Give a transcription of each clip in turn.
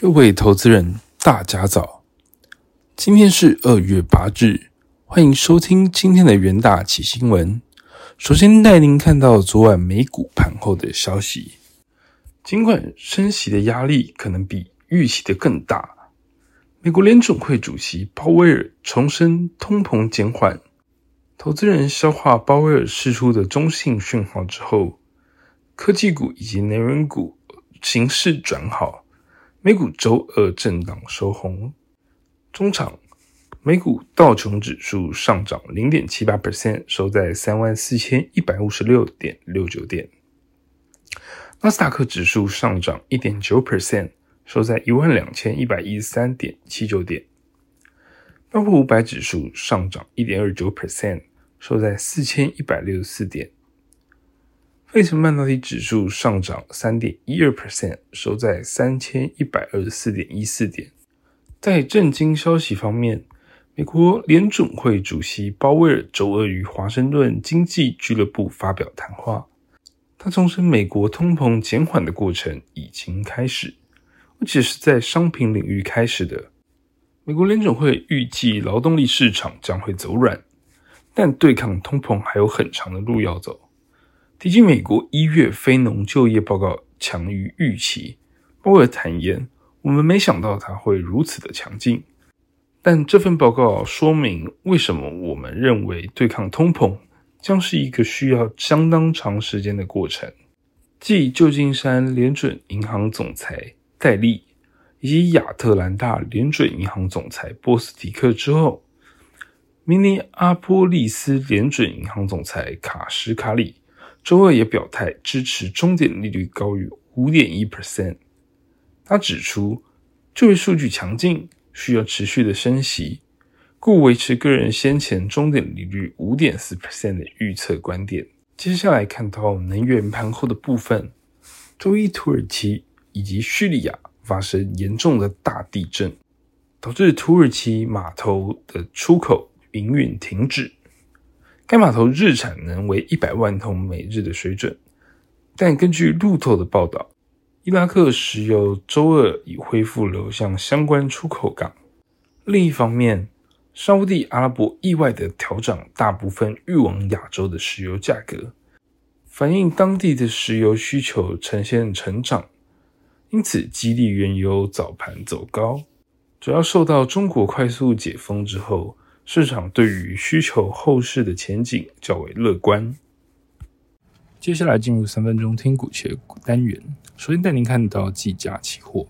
各位投资人，大家早！今天是二月八日，欢迎收听今天的元大起新闻。首先带您看到昨晚美股盘后的消息。尽管升息的压力可能比预期的更大，美国联准会主席鲍威尔重申通膨减缓。投资人消化鲍威尔释出的中性讯号之后，科技股以及能源股形势转好。美股周二震荡收红，中场美股道琼指数上涨零点七八 percent，收在三万四千一百五十六点六九点；纳斯达克指数上涨一点九 percent，收在一万两千一百一十三点七九点；标普五百指数上涨一点二九 percent。收在四千一百六十四点，费城半导体指数上涨三点一二 percent，收在三千一百二十四点一四点。在震惊消息方面，美国联准会主席鲍威尔周二于华盛顿经济俱乐部发表谈话，他重申美国通膨减缓的过程已经开始，而且是在商品领域开始的。美国联准会预计劳动力市场将会走软。但对抗通膨还有很长的路要走。提及美国一月非农就业报告强于预期，鲍尔坦言：“我们没想到它会如此的强劲。”但这份报告说明为什么我们认为对抗通膨将是一个需要相当长时间的过程。继旧金山联准银行总裁戴利以及亚特兰大联准银行总裁波斯蒂克之后。明尼阿波利斯联准银行总裁卡什卡里周二也表态支持终点利率高于五点一 percent。他指出，就业数据强劲，需要持续的升息，故维持个人先前终点利率五点四 percent 的预测观点。接下来看到能源盘后的部分，周一土耳其以及叙利亚发生严重的大地震，导致土耳其码头的出口。营运停止，该码头日产能为一百万桶每日的水准，但根据路透的报道，伊拉克石油周二已恢复流向相关出口港。另一方面，沙地阿拉伯意外的调涨大部分运往亚洲的石油价格，反映当地的石油需求呈现成长，因此激励原油早盘走高，主要受到中国快速解封之后。市场对于需求后市的前景较为乐观。接下来进入三分钟听股切股单元，首先带您看到技嘉期货。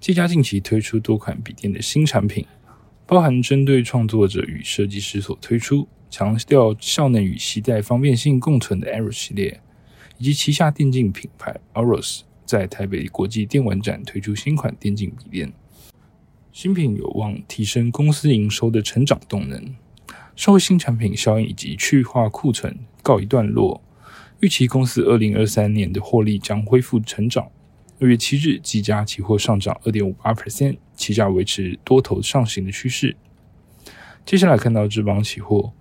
技嘉近期推出多款笔电的新产品，包含针对创作者与设计师所推出、强调效能与携带方便性共存的 Aero 系列，以及旗下电竞品牌 Aros 在台北国际电玩展推出新款电竞笔电。新品有望提升公司营收的成长动能，社会新产品效应以及去化库存告一段落，预期公司二零二三年的获利将恢复成长。二月七日，几家期货上涨二点五八 percent，期价维持多头上行的趋势。接下来看到智邦期货，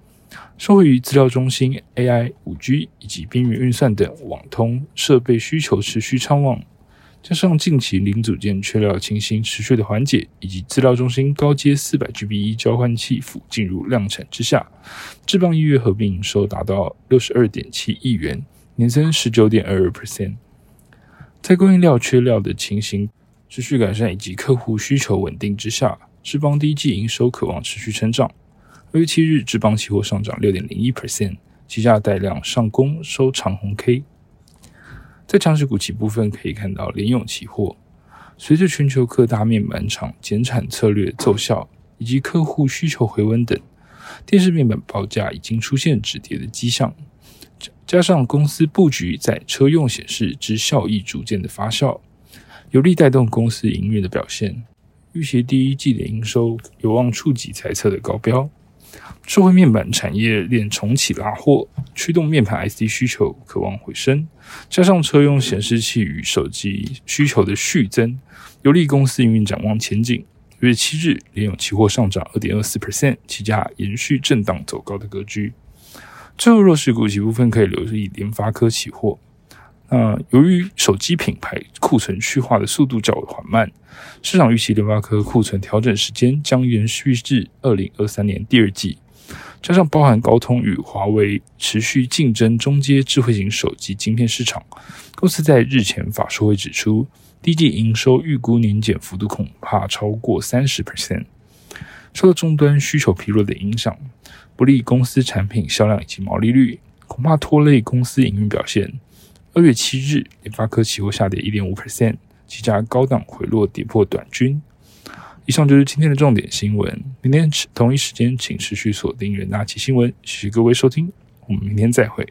受惠于资料中心、AI、五 G 以及边缘运算等网通设备需求持续畅旺。加上近期零组件缺料情形持续的缓解，以及资料中心高阶四百 GB 交换器辅进入量产之下，智邦一月合并营收达到六十二点七亿元，年增十九点二二 percent。在供应料缺料的情形持续改善，以及客户需求稳定之下，智邦第一季营收渴望持续成长。二月七日，智邦期货上涨六点零一 percent，期价带量上攻收长红 K。在强势股期部分，可以看到联咏期货，随着全球各大面板厂减产策略奏效，以及客户需求回温等，电视面板报价已经出现止跌的迹象。加上公司布局在车用显示之效益逐渐的发酵，有力带动公司营运的表现。预期第一季的营收有望触及财测的高标。社会面板产业链重启拉货，驱动面板 IC 需求渴望回升，加上车用显示器与手机需求的续增，有利公司营运展望前景。六月七日，联咏期货上涨二点二四 percent，期价延续震荡走高的格局。最后弱势股期部分可以留意联发科期货，那由于手机品牌库存去化的速度较为缓慢，市场预期联发科库存调整时间将延续至二零二三年第二季。加上包含高通与华为持续竞争中阶智慧型手机晶片市场，公司在日前法说会指出，第一季营收预估年减幅度恐怕超过三十 percent。受到终端需求疲弱的影响，不利公司产品销量以及毛利率，恐怕拖累公司营运表现。二月七日，联发科期货下跌一点五 percent，几家高档回落跌破短均。以上就是今天的重点新闻。明天同一时间，请持续锁定元大奇新闻。谢谢各位收听，我们明天再会。